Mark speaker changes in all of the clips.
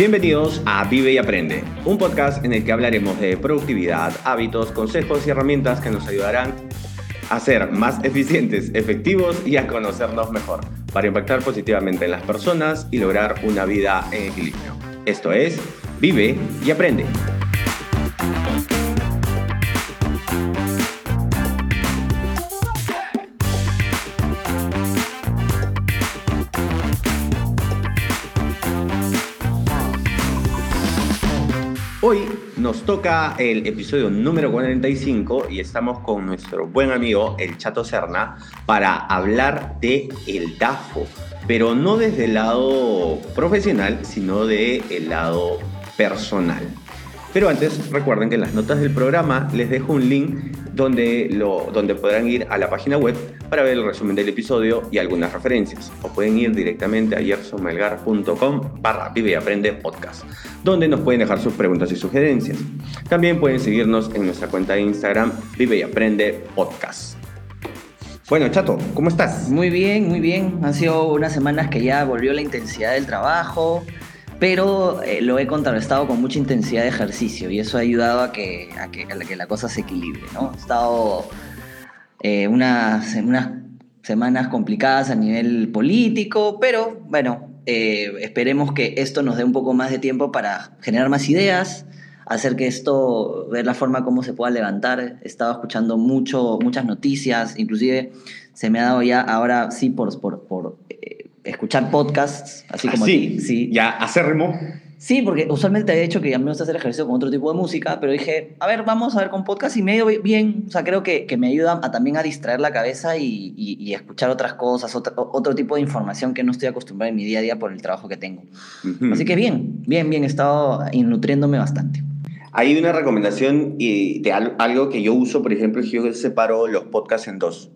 Speaker 1: Bienvenidos a Vive y Aprende, un podcast en el que hablaremos de productividad, hábitos, consejos y herramientas que nos ayudarán a ser más eficientes, efectivos y a conocernos mejor, para impactar positivamente en las personas y lograr una vida en equilibrio. Esto es Vive y Aprende. Toca el episodio número 45 y estamos con nuestro buen amigo el Chato Serna para hablar de el DAFO, pero no desde el lado profesional, sino del el lado personal. Pero antes, recuerden que en las notas del programa les dejo un link donde, donde podrán ir a la página web para ver el resumen del episodio y algunas referencias. O pueden ir directamente a yersonmelgar.com barra Vive y Aprende Podcast, donde nos pueden dejar sus preguntas y sugerencias. También pueden seguirnos en nuestra cuenta de Instagram Vive y Aprende Podcast. Bueno, Chato, ¿cómo estás?
Speaker 2: Muy bien, muy bien. Han sido unas semanas que ya volvió la intensidad del trabajo pero eh, lo he contrarrestado con mucha intensidad de ejercicio y eso ha ayudado a que, a que, que la cosa se equilibre. ¿no? He estado eh, unas, unas semanas complicadas a nivel político, pero bueno, eh, esperemos que esto nos dé un poco más de tiempo para generar más ideas, hacer que esto, ver la forma como se pueda levantar. He estado escuchando mucho, muchas noticias, inclusive se me ha dado ya ahora sí por, por, por escuchar podcasts, así como
Speaker 1: sí, sí. Ya, acérrimo.
Speaker 2: Sí, porque usualmente he hecho que a mí me gusta hacer ejercicio con otro tipo de música, pero dije, a ver, vamos a ver con podcast y medio bien. O sea, creo que, que me ayuda a, también a distraer la cabeza y, y, escuchar otras cosas, otro, otro tipo de información que no estoy acostumbrado en mi día a día por el trabajo que tengo. Así que bien, bien, bien, he estado nutriéndome bastante.
Speaker 1: Hay una recomendación de algo que yo uso, por ejemplo, yo separo los podcasts en dos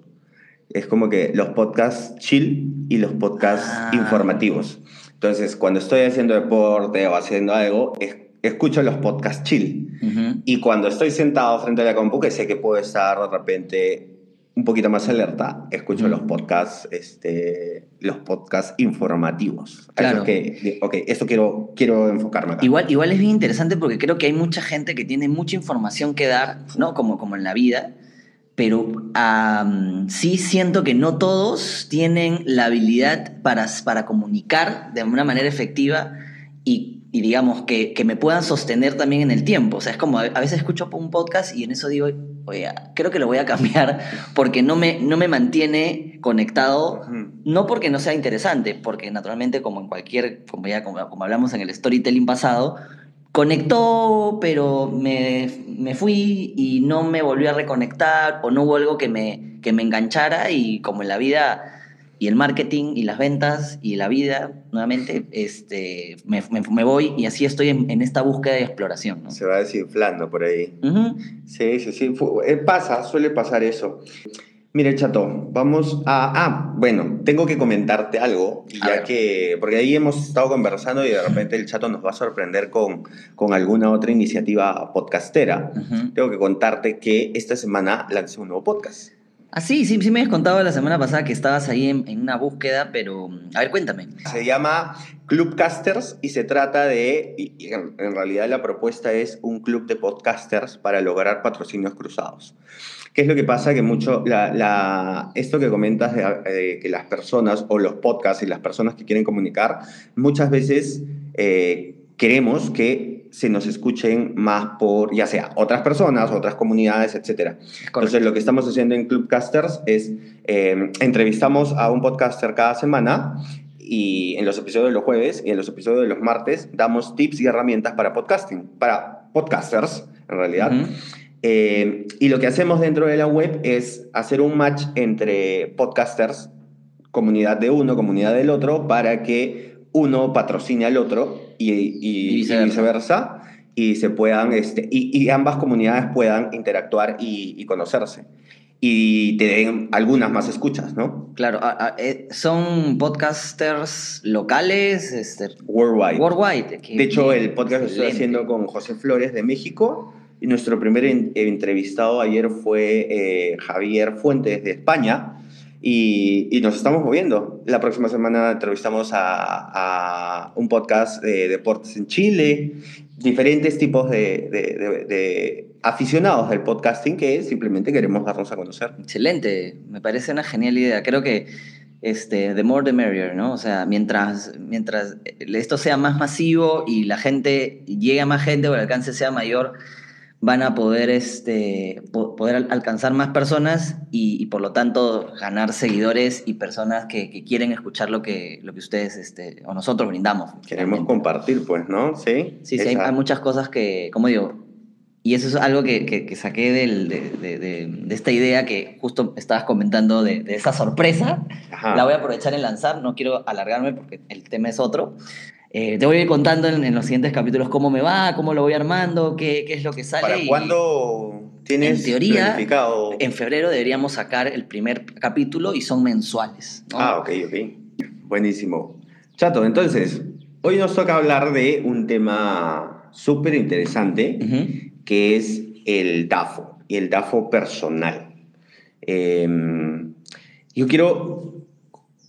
Speaker 1: es como que los podcasts chill y los podcasts ah. informativos. Entonces, cuando estoy haciendo deporte o haciendo algo, escucho los podcasts chill. Y cuando estoy sentado frente a la compu, que sé que puedo estar de repente un poquito más alerta, escucho los podcasts, este, los podcasts informativos. Claro. que, ok, esto quiero, quiero enfocarme acá.
Speaker 2: Igual, igual es bien interesante porque creo que hay mucha gente que tiene mucha información que dar, ¿no? Como, como en la vida pero sí siento que no todos tienen la habilidad para, para comunicar de una manera efectiva y, digamos que, que, me puedan sostener también en el tiempo. O sea, es como a, veces escucho un podcast y en eso digo, oye, creo que lo voy a cambiar porque no me, no me mantiene conectado, no porque no sea interesante, porque naturalmente como en cualquier, como ya como hablamos en el storytelling pasado, conectó, pero me, me, fui y no me volvió a reconectar o no hubo algo que me, que me enganchara y como en la vida y el marketing y las ventas y la vida, nuevamente, este, me, me, voy y así estoy en, esta búsqueda de exploración.
Speaker 1: Se va desinflando por ahí. Sí, sí, sí. Eh, pasa, suele pasar eso. Mire, Chato, vamos a... Ah, bueno, tengo que comentarte algo, ya que... Porque ahí hemos estado conversando y de repente el Chato nos va a sorprender con, con alguna otra iniciativa podcastera. Tengo que contarte que esta semana lancé un nuevo podcast.
Speaker 2: Ah, sí, sí, sí me has contado la semana pasada que estabas ahí en, en, una búsqueda, pero a ver, cuéntame.
Speaker 1: Se llama Clubcasters y se trata de, y en, realidad la propuesta es un club de podcasters para lograr patrocinios cruzados. ¿Qué es lo que pasa? Que mucho, la, esto que comentas de, que las personas o los podcasts y las personas que quieren comunicar, muchas veces eh, queremos que se nos escuchen más por, ya sea, otras personas, otras comunidades, etc. Entonces, lo que estamos haciendo en Clubcasters es, eh, entrevistamos a un podcaster cada semana y en los episodios de los jueves y en los episodios de los martes damos tips y herramientas para podcasting, para podcasters, en realidad. Eh, y lo que hacemos dentro de la web es hacer un match entre podcasters, comunidad de uno, comunidad del otro, para que uno patrocine al otro y, viceversa. y se puedan, este, y, ambas comunidades puedan interactuar y, conocerse. Y te den algunas más escuchas, ¿no?
Speaker 2: Claro, eh, son podcasters locales, este,
Speaker 1: worldwide.
Speaker 2: Worldwide.
Speaker 1: de hecho, el podcast lo estoy haciendo con José Flores de México y nuestro primer entrevistado ayer fue eh, Javier Fuentes de España. Y, y nos estamos moviendo. La próxima semana entrevistamos a, a un podcast de deportes en Chile, diferentes tipos de, de, de, de aficionados del podcasting que simplemente queremos darnos a conocer.
Speaker 2: Excelente, me parece una genial idea. Creo que este, the more the merrier, ¿no? O sea, mientras, mientras esto sea más masivo y la gente llegue a más gente o el alcance sea mayor, van a poder, este, po- poder al- alcanzar más personas y, y por lo tanto ganar seguidores y personas que, que quieren escuchar lo que, lo que ustedes este, o nosotros brindamos.
Speaker 1: Queremos
Speaker 2: finalmente.
Speaker 1: compartir, pues, ¿no? Sí.
Speaker 2: Sí, sí, hay, hay muchas cosas que, como digo, y eso es algo que, que- que saqué del- de, de- de- de esta idea que justo estabas comentando de, de esa sorpresa.
Speaker 1: Ajá.
Speaker 2: La voy a aprovechar en lanzar, no quiero alargarme porque el tema es otro. Eh, te voy a ir contando en, en los siguientes capítulos cómo me va, cómo lo voy armando, qué, qué es lo que sale.
Speaker 1: ¿Para
Speaker 2: y
Speaker 1: cuándo tienes
Speaker 2: en teoría? En febrero deberíamos sacar el primer capítulo y son mensuales. ¿no?
Speaker 1: Ah, ok, ok. Buenísimo. Chato, entonces, hoy nos toca hablar de un tema súper interesante, que es el DAFO, y el DAFO personal. Eh, yo quiero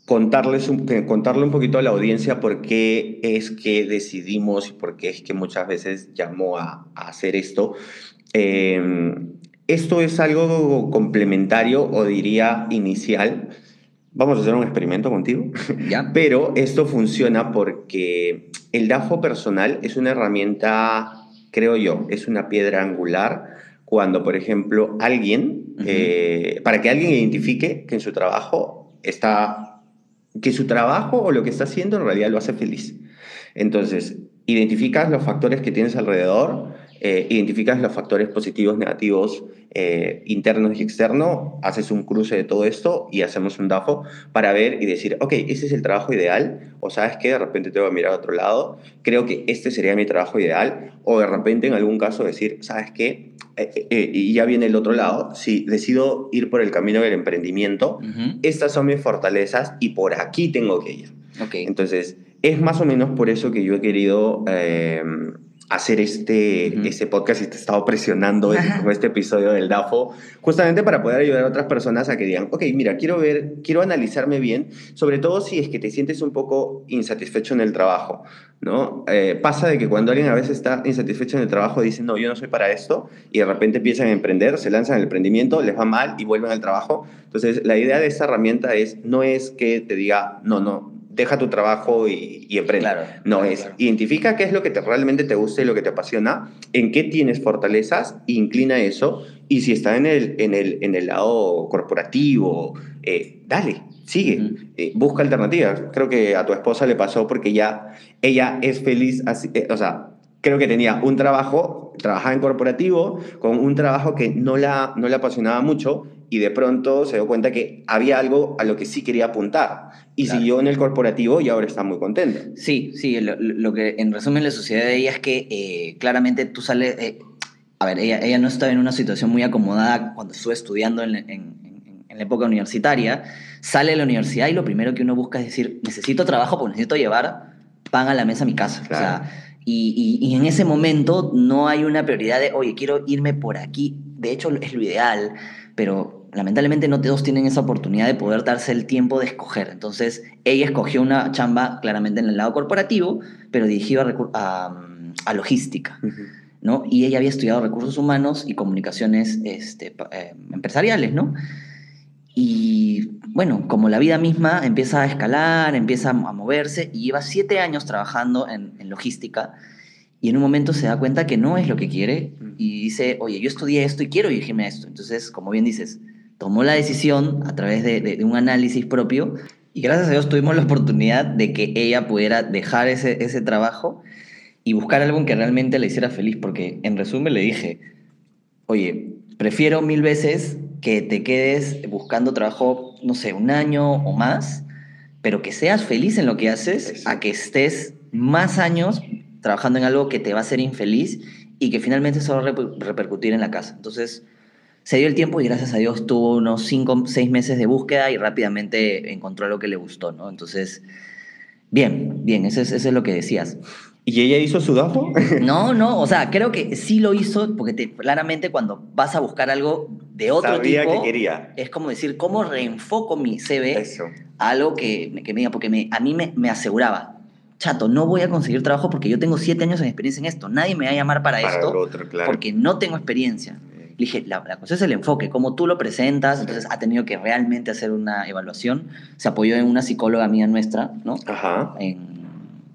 Speaker 1: contarles un, contarle un poquito a la audiencia por qué es que decidimos y por qué es que muchas veces llamó a, a hacer esto. Eh, esto es algo complementario o diría inicial. Vamos a hacer un experimento contigo.
Speaker 2: ¿Ya?
Speaker 1: Pero esto funciona porque el DAFO personal es una herramienta, creo yo, es una piedra angular cuando, por ejemplo, alguien, eh, para que alguien identifique que en su trabajo está, que su trabajo o lo que está haciendo en realidad lo hace feliz. Entonces, identificas los factores que tienes alrededor, eh, identificas los factores positivos, negativos, eh, internos y externos, haces un cruce de todo esto y hacemos un DAFO para ver y decir, ok, ese es el trabajo ideal, o sabes que de repente tengo que mirar a otro lado, creo que este sería mi trabajo ideal, o de repente en algún caso decir, sabes qué, Eh, eh, y ya viene el otro lado, si decido ir por el camino del emprendimiento, estas son mis fortalezas y por aquí tengo que ir.
Speaker 2: Ok.
Speaker 1: Entonces, es más o menos por eso que yo he querido hacer este, este podcast y te he estado presionando con este episodio del DAFO, justamente para poder ayudar a otras personas a que digan, ok, mira, quiero ver, quiero analizarme bien, sobre todo si es que te sientes un poco insatisfecho en el trabajo, ¿no? Eh, pasa de que cuando alguien a veces está insatisfecho en el trabajo, dice, no, yo no soy para esto, y de repente empiezan a emprender, se lanzan al emprendimiento, les va mal y vuelven al trabajo. Entonces, la idea de esta herramienta es, no es que te diga, no, no, deja tu trabajo y, y emprende.
Speaker 2: Claro,
Speaker 1: no,
Speaker 2: claro,
Speaker 1: es
Speaker 2: claro.
Speaker 1: identifica qué es lo que te, realmente te gusta y lo que te apasiona, en qué tienes fortalezas, inclina eso, y si está en el, en el, en el lado corporativo, eh, dale, sigue, eh, busca alternativas. Creo que a tu esposa le pasó porque ya ella es feliz, así, eh, o sea, creo que tenía un trabajo, trabajaba en corporativo, con un trabajo que no la, no le apasionaba mucho y de pronto se dio cuenta que había algo a lo que sí quería apuntar y
Speaker 2: Claro.
Speaker 1: siguió en el corporativo y ahora está muy contenta.
Speaker 2: Sí, sí, lo, lo que en resumen le sucede a ella es que eh, claramente tú sales, eh, a ver, ella, ella no estaba en una situación muy acomodada cuando estuvo estudiando en, en- en- en la época universitaria, sale de la universidad y lo primero que uno busca es decir, necesito trabajo porque necesito llevar pan a la mesa a mi casa. O
Speaker 1: Claro.
Speaker 2: sea, y, y- y en ese momento no hay una prioridad de, oye, quiero irme por aquí. De hecho, es lo ideal, pero lamentablemente no todos tienen esa oportunidad de poder darse el tiempo de escoger. Entonces, ella escogió una chamba claramente en el lado corporativo, pero dirigido a, recu- a, a logística. ¿no? Y ella había estudiado recursos humanos y comunicaciones este, eh, empresariales, ¿no? Y bueno, como la vida misma empieza a escalar, empieza a moverse y lleva siete años trabajando en, en logística y en un momento se da cuenta que no es lo que quiere y dice, oye, yo estudié esto y quiero dirigirme a esto. Entonces, como bien dices, tomó la decisión a través de, un análisis propio y gracias a Dios tuvimos la oportunidad de que ella pudiera dejar ese, ese trabajo y buscar algo que realmente le hiciera feliz, porque en resumen le dije, oye, prefiero mil veces que te quedes buscando trabajo, no sé, un año o más, pero que seas feliz en lo que haces, a que estés más años trabajando en algo que te va a hacer infeliz y que finalmente eso va a reper- repercutir en la casa. Entonces, se dio el tiempo y gracias a Dios tuvo unos cinco, seis meses de búsqueda y rápidamente encontró lo que le gustó, ¿no? Entonces, bien, bien, eso es, eso es lo que decías.
Speaker 1: ¿Y ella hizo su DAFO?
Speaker 2: No, no, o sea, creo que sí lo hizo porque te- claramente cuando vas a buscar algo de otro
Speaker 1: Sabía
Speaker 2: tipo,
Speaker 1: que quería.
Speaker 2: es como decir, ¿cómo reenfoco mi CV
Speaker 1: Eso.
Speaker 2: a algo que, me- que me diga? Porque me- a mí me, me aseguraba, chato, no voy a conseguir trabajo porque yo tengo siete años de experiencia en esto. Nadie me va a llamar para,
Speaker 1: Para
Speaker 2: esto
Speaker 1: otro, claro.
Speaker 2: porque no tengo experiencia. Le dije, la, la cosa es el enfoque, cómo tú lo presentas, entonces ha tenido que realmente hacer una evaluación. Se apoyó en una psicóloga mía nuestra, ¿no?
Speaker 1: Ajá.
Speaker 2: En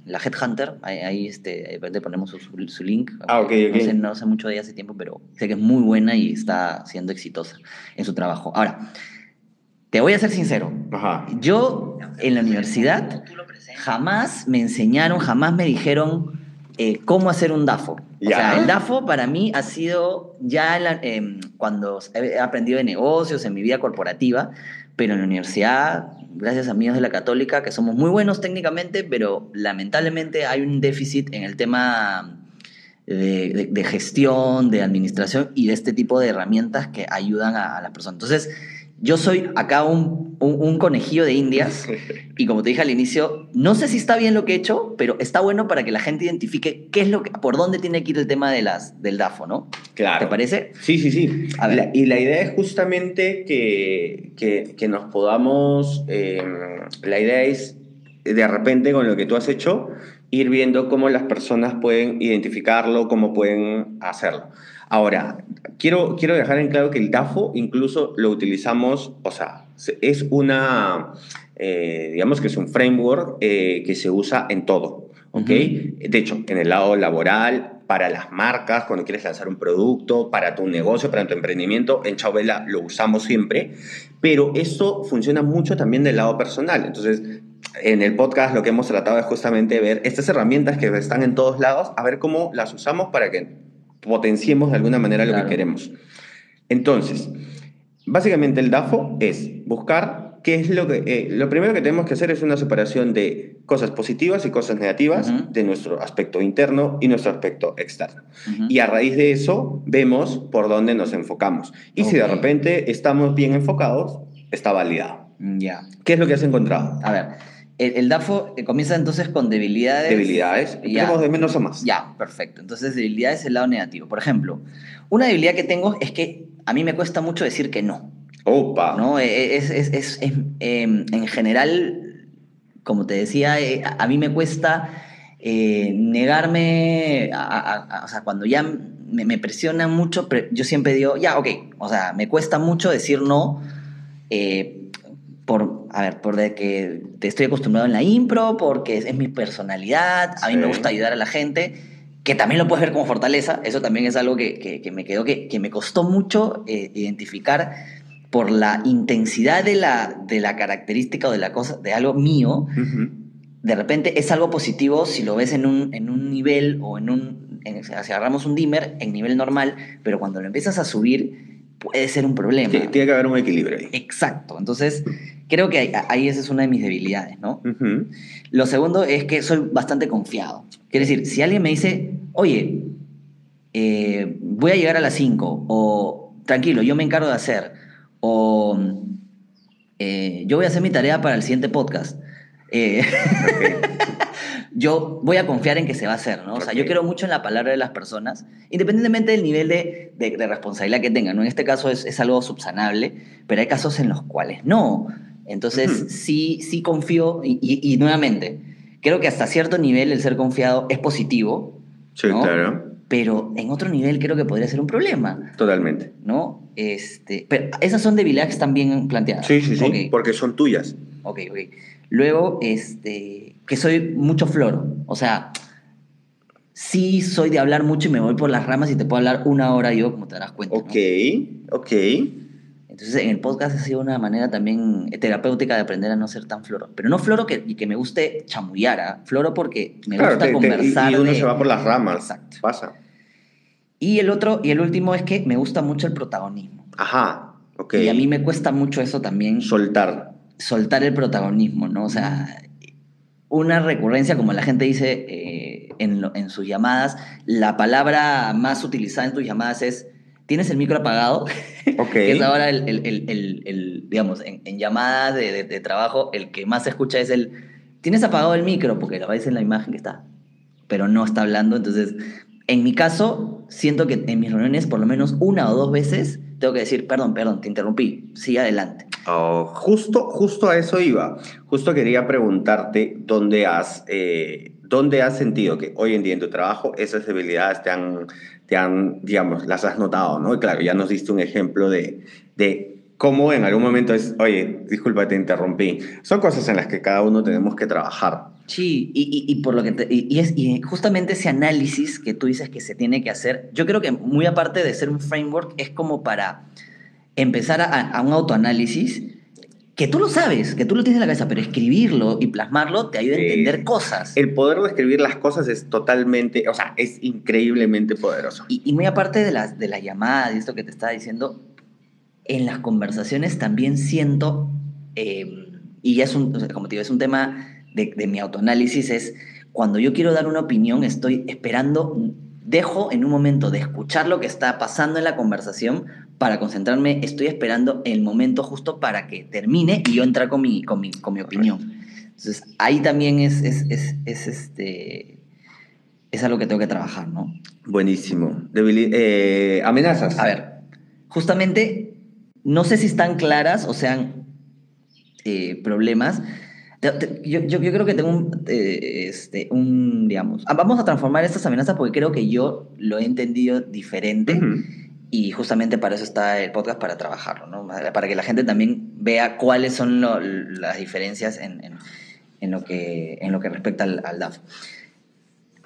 Speaker 2: la Headhunter, ahí, ahí, este, te ponemos su, su- su link.
Speaker 1: Ah, ok,
Speaker 2: No
Speaker 1: ok.
Speaker 2: sé, no sé mucho de ella hace tiempo, pero sé que es muy buena y está siendo exitosa en su trabajo. Ahora, te voy a ser sincero.
Speaker 1: Ajá.
Speaker 2: Yo en la universidad jamás me enseñaron, jamás me dijeron eh, cómo hacer un DAFO. O
Speaker 1: Ya.
Speaker 2: sea, el DAFO para mí ha sido ya la- em, cuando he aprendido de negocios, en mi vida corporativa, pero en la universidad, gracias a amigos de la católica, que somos muy buenos técnicamente, pero lamentablemente hay un déficit en el tema de, de- de gestión, de administración y de este tipo de herramientas que ayudan a, a las personas. Entonces, yo soy acá un, un- un conejillo de indias y como te dije al inicio, no sé si está bien lo que he hecho, pero está bueno para que la gente identifique qué es lo que, por dónde tiene que ir el tema de las, del DAFO, ¿no?
Speaker 1: Claro.
Speaker 2: ¿Te parece?
Speaker 1: Sí, sí, sí.
Speaker 2: A ver.
Speaker 1: La- y la idea es justamente que, que, que nos podamos, eh, la idea es de repente con lo que tú has hecho, ir viendo cómo las personas pueden identificarlo, cómo pueden hacerlo. Ahora, quiero, quiero dejar en claro que el DAFO incluso lo utilizamos, o sea, se- es una, eh, digamos que es un framework eh, que se usa en todo, ¿ok? De hecho, en el lado laboral, para las marcas, cuando quieres lanzar un producto, para tu negocio, para tu emprendimiento, en Chavela lo usamos siempre, pero esto funciona mucho también del lado personal. Entonces, en el podcast lo que hemos tratado es justamente ver estas herramientas que están en todos lados, a ver cómo las usamos para que potenciemos de alguna manera lo que queremos. Entonces, básicamente el DAFO es buscar qué es lo que... eh, lo primero que tenemos que hacer es una separación de cosas positivas y cosas negativas de nuestro aspecto interno y nuestro aspecto externo. Y a raíz de eso vemos por dónde nos enfocamos. Y si de repente estamos bien enfocados, está validado.
Speaker 2: Ya.
Speaker 1: ¿Qué es lo que has encontrado?
Speaker 2: A ver, el, el DAFO eh, comienza entonces con debilidades.
Speaker 1: Debilidades. Tenemos de menos a más.
Speaker 2: Ya, perfecto. Entonces, debilidad es el lado negativo. Por ejemplo, una debilidad que tengo es que a mí me cuesta mucho decir que no.
Speaker 1: Opa.
Speaker 2: ¿no? Eh, Es, es- es- es, em, en general, como te decía, eh, a a mí me cuesta eh, negarme, a- a- a- o sea, cuando ya me, me presionan mucho, yo siempre digo, ya, ok, o sea, me cuesta mucho decir no. eh, por, a ver, por de que te estoy acostumbrado en la impro, porque es, es mi personalidad, a mí me
Speaker 1: Sí.
Speaker 2: gusta ayudar a la gente, que también lo puedes ver como fortaleza, eso también es algo que, que- que me quedó, que, que me costó mucho eh, identificar por la intensidad de la, de la característica o de la cosa, de algo mío,
Speaker 1: Ujú.
Speaker 2: de repente es algo positivo si lo ves en un, en un nivel o en un, en, si agarramos un dimmer en nivel normal, pero cuando lo empiezas a subir puede ser un problema.
Speaker 1: Tiene tiene que haber un equilibrio ahí.
Speaker 2: Exacto, entonces creo que ahí, esa es una de mis debilidades, ¿no? Lo segundo es que soy bastante confiado. Quiere decir, si alguien me dice, oye, eh, voy a llegar a las 5, o tranquilo, yo me encargo de hacer, o eh, yo voy a hacer mi tarea para el siguiente podcast, eh, yo voy a confiar en que se va a hacer, ¿no? O sea, yo creo mucho en la palabra de las personas, independientemente del nivel de, de- de responsabilidad que tengan, ¿no? En este caso es, es algo subsanable, pero hay casos en los cuales no. Entonces,
Speaker 1: Ujú.
Speaker 2: sí, sí confío, y, y- y nuevamente, creo que hasta cierto nivel el ser confiado es positivo,
Speaker 1: Sí,
Speaker 2: ¿no?
Speaker 1: claro.
Speaker 2: pero en otro nivel creo que podría ser un problema,
Speaker 1: Totalmente.
Speaker 2: ¿no? Este, pero esas son debilidades que están bien planteadas.
Speaker 1: Sí, sí, sí.
Speaker 2: Ok.
Speaker 1: Porque son tuyas.
Speaker 2: Ok, ok. Luego, este, que soy mucho floro. O sea, sí soy de hablar mucho y me voy por las ramas y te puedo hablar una hora yo, como te darás cuenta. ¿no?
Speaker 1: Ok, ok.
Speaker 2: Entonces, en el podcast ha sido una manera también terapéutica de aprender a no ser tan floro. Pero no floro que, y que me guste chamullar, ¿ah? floro porque me
Speaker 1: Claro,
Speaker 2: gusta
Speaker 1: te- te-
Speaker 2: conversar.
Speaker 1: y uno
Speaker 2: de-
Speaker 1: se va por las ramas.
Speaker 2: Exacto.
Speaker 1: Pasa.
Speaker 2: Y el otro, y el último es que me gusta mucho el protagonismo.
Speaker 1: Ajá. Ok.
Speaker 2: Y a mí me cuesta mucho eso también.
Speaker 1: Soltar.
Speaker 2: soltar el protagonismo, ¿no? O sea, una recurrencia, como la gente dice eh, en, lo- en sus llamadas, la palabra más utilizada en tus llamadas es, ¿tienes el micro apagado?
Speaker 1: Ok.
Speaker 2: que es ahora el, el- el- el- el, digamos, en, en llamadas de, de- de trabajo, el que más se escucha es el, ¿tienes apagado el micro? Porque lo ves en la imagen que está, pero no está hablando. Entonces, en mi caso, siento que en mis reuniones, por lo menos una o dos veces, tengo que decir, perdón, perdón, te interrumpí, sigue adelante.
Speaker 1: Oh, justo, justo a eso iba. Justo quería preguntarte dónde has, eh, dónde has sentido que hoy en día en tu trabajo esas debilidades te han, te han, digamos, las has notado, ¿no? Y claro, ya nos diste un ejemplo de, de cómo en algún momento es, oye, disculpa, te interrumpí. Son cosas en las que cada uno tenemos que trabajar.
Speaker 2: Sí, y, y, por lo que y, es, y justamente ese análisis que tú dices que se tiene que hacer, yo creo que muy aparte de ser un framework, es como para empezar a, a un autoanálisis que tú lo sabes, que tú lo tienes en la cabeza, pero escribirlo y plasmarlo te ayuda a entender cosas.
Speaker 1: El poder de escribir las cosas es totalmente, o sea, es increíblemente poderoso.
Speaker 2: Y, y muy aparte de las de la llamada y esto que te estaba diciendo, en las conversaciones también siento, eh, y ya es un, como te digo, es un tema de, de, mi autoanálisis, es cuando yo quiero dar una opinión, estoy esperando, dejo en un momento de escuchar lo que está pasando en la conversación para concentrarme, estoy esperando el momento justo para que termine y yo entrar con mi, con mi, con mi opinión. Entonces, ahí también es, es, es, es este, es algo que tengo que trabajar, ¿no?
Speaker 1: Buenísimo. Debili eh, amenazas.
Speaker 2: A ver, justamente no sé si están claras o sean eh, problemas. Yo, yo, yo, creo que tengo un, eh, este, un, digamos, ah, vamos a transformar estas amenazas porque creo que yo lo he entendido diferente uh -huh. Y justamente para eso está el podcast, para trabajarlo, ¿no? Para que la gente también vea cuáles son lo, las diferencias en, en, en, lo que, en lo que respecta al, al DAF.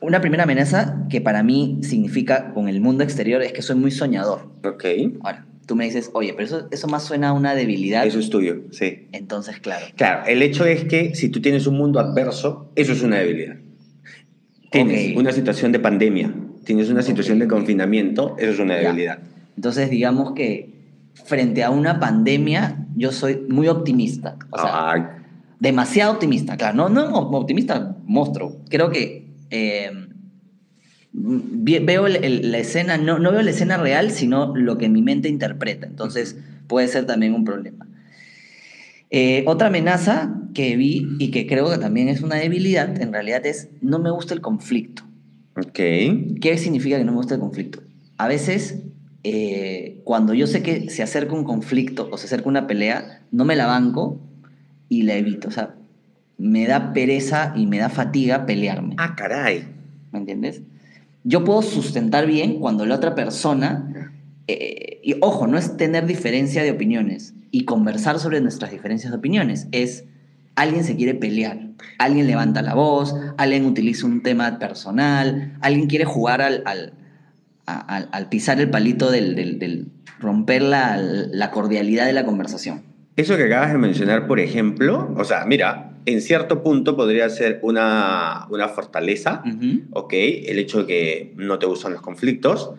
Speaker 2: Una primera amenaza que para mí significa con el mundo exterior es que soy muy soñador.
Speaker 1: Ok.
Speaker 2: Ahora, tú me dices, oye, pero eso, eso más suena a una debilidad.
Speaker 1: Eso es tuyo, sí.
Speaker 2: Entonces, claro.
Speaker 1: Claro, el hecho es que si tú tienes un mundo adverso, eso es una debilidad. Tienes okay. una situación de pandemia, tienes una situación okay. de confinamiento, eso es una debilidad.
Speaker 2: Ya. Entonces, digamos que frente a una pandemia, yo soy muy optimista. O sea, demasiado optimista, claro. No, no optimista, monstruo. Creo que eh, veo el, el, la escena, no, no veo la escena real, sino lo que mi mente interpreta. Entonces puede ser también un problema. Eh, otra amenaza que vi y que creo que también es una debilidad, en realidad es no me gusta el conflicto.
Speaker 1: Ok.
Speaker 2: ¿Qué significa que no me gusta el conflicto? A veces, eh, cuando yo sé que se acerca un conflicto o se acerca una pelea, no me la banco y la evito. O sea, me da pereza y me da fatiga pelearme.
Speaker 1: Ah, caray.
Speaker 2: ¿Me entiendes? Yo puedo sustentar bien cuando la otra persona, eh, y ojo, no es tener diferencia de opiniones y conversar sobre nuestras diferencias de opiniones, es alguien se quiere pelear, alguien levanta la voz, alguien utiliza un tema personal, alguien quiere jugar al, al, al, al pisar el palito del, del, del romper la, la cordialidad de la conversación.
Speaker 1: Eso que acabas de mencionar, por ejemplo, o sea, mira, en cierto punto podría ser una, una fortaleza, uh -huh. ¿ok? El hecho de que no te gustan los conflictos.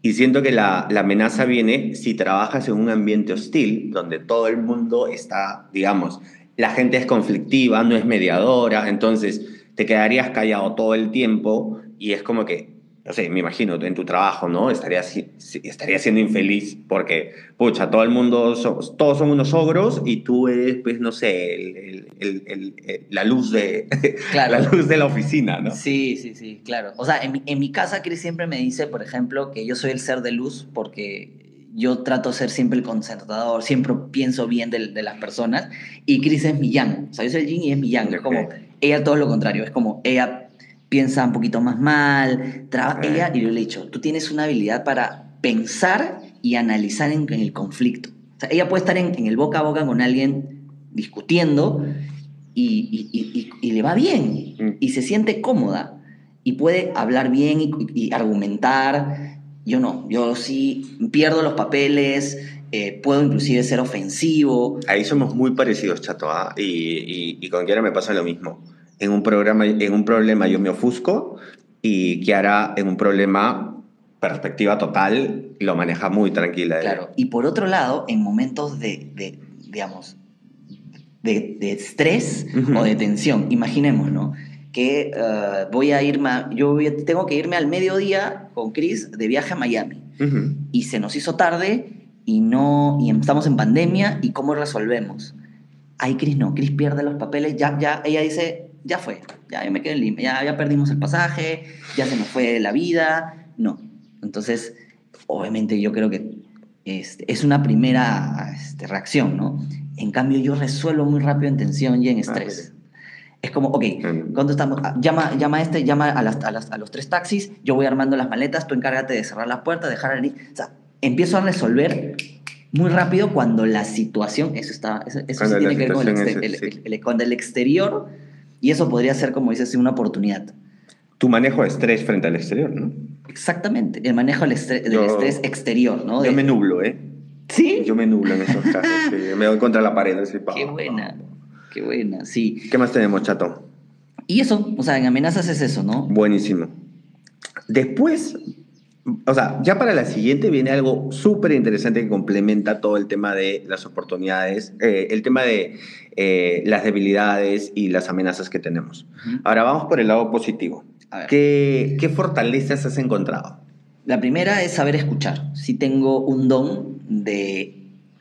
Speaker 1: Y siento que la, la, amenaza viene si trabajas en un ambiente hostil, donde todo el mundo está, digamos, la gente es conflictiva, no es mediadora, entonces te quedarías callado todo el tiempo y es como que no sé, me imagino, en tu trabajo, ¿no? Estarías, estaría siendo infeliz porque, pucha, todo el mundo, somos, todos son unos ogros y tú eres, pues, no sé, el, el, el, la, luz de, claro. la luz de la oficina, ¿no?
Speaker 2: Sí, sí, sí, claro. O sea, en mi, en mi casa Chris siempre me dice, por ejemplo, que yo soy el ser de luz porque yo trato de ser siempre el concentrador, siempre pienso bien de, de, las personas y Chris es mi yang. O sea, yo soy el yin y es mi yang. Okay. Es como, ella todo lo contrario, es como, ella piensa un poquito más mal, traba, okay. ella, y yo le he dicho, tú tienes una habilidad para pensar y analizar en, en el conflicto. O sea, ella puede estar en, en, el boca a boca con alguien discutiendo y, y, y, y le va bien mm. y se siente cómoda y puede hablar bien y, argumentar. Yo no, yo sí pierdo los papeles, eh, puedo inclusive ser ofensivo.
Speaker 1: Ahí somos muy parecidos, Chato, y, y, y con Kiara me pasa lo mismo en un, programa, en un problema yo me ofusco y Kiara en un problema perspectiva total lo maneja muy tranquila.
Speaker 2: Claro, y por otro lado, en momentos de, de digamos, de, de estrés uh -huh. o de tensión, imaginemos, ¿no? Que uh, voy a irme, yo voy a, tengo que irme al mediodía con Chris de viaje a Miami uh -huh. y se nos hizo tarde y no, y estamos en pandemia y cómo resolvemos. Ay, Chris no, Chris pierde los papeles, ya, ya, ella dice, ya fue, ya me quedé en Lima, ya, ya perdimos el pasaje, ya se nos fue la vida, no. Entonces, obviamente yo creo que este, es una primera este, reacción, ¿no? En cambio, yo resuelvo muy rápido en tensión y en estrés. es como, ok. ¿cuándo estamos? Ah, Llama, llama a este, llama a, las- a las- a los tres taxis, yo voy armando las maletas, tú encárgate de cerrar las puertas, dejar ahí. O sea, empiezo a resolver muy rápido cuando la situación, eso está, eso, eso sí tiene que ver con el, exter-
Speaker 1: es-
Speaker 2: el- el- el- el exterior, y eso podría ser, como dices, una oportunidad.
Speaker 1: Tu manejo de estrés frente al exterior, ¿no?
Speaker 2: Exactamente, el manejo del estrés, del
Speaker 1: Yo-
Speaker 2: estrés exterior, ¿no?
Speaker 1: Yo
Speaker 2: De-
Speaker 1: me nublo, ¿eh?
Speaker 2: ¿Sí?
Speaker 1: Yo me nublo en esos casos. sí. Me doy contra la pared. Así, pa,
Speaker 2: Qué buena,
Speaker 1: pa.
Speaker 2: qué buena, sí.
Speaker 1: ¿Qué más tenemos, chato?
Speaker 2: Y eso, o sea, en amenazas es eso, ¿no?
Speaker 1: Buenísimo. Después, o sea, ya para la siguiente viene algo súper interesante que complementa todo el tema de las oportunidades, eh, el tema de eh, las debilidades y las amenazas que tenemos.
Speaker 2: Ujú.
Speaker 1: Ahora vamos por el lado positivo. ¿Qué, qué fortalezas has encontrado?
Speaker 2: La primera es saber escuchar. Sí tengo un don de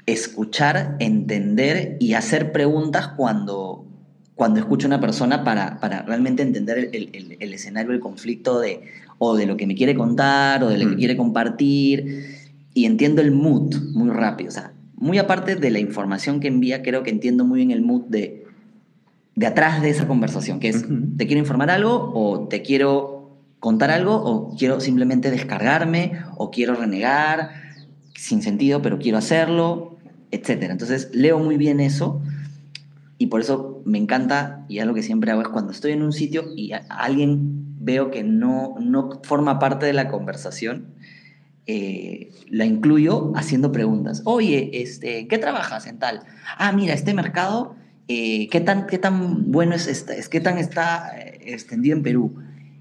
Speaker 2: escuchar, entender y hacer preguntas cuando, cuando escucho a una persona para, para realmente entender el, el- el escenario, el conflicto de, o de lo que me quiere contar o de lo que
Speaker 1: Mm.
Speaker 2: quiere compartir. Y entiendo el mood muy rápido. O sea, muy aparte de la información que envía, creo que entiendo muy bien el mood de, de atrás de esa conversación, que es,
Speaker 1: Ujú.
Speaker 2: ¿te quiero informar algo o te quiero contar algo o quiero simplemente descargarme o quiero renegar sin sentido, pero quiero hacerlo, etcétera. Entonces, leo muy bien eso y por eso me encanta y algo que siempre hago es cuando estoy en un sitio y alguien veo que no, no forma parte de la conversación, eh, la incluyo haciendo preguntas. Oye, este, ¿en ¿qué trabajas en tal? Ah, mira, este mercado, eh, ¿qué, tan, ¿qué tan bueno es, esta, es qué tan está eh, extendido en Perú?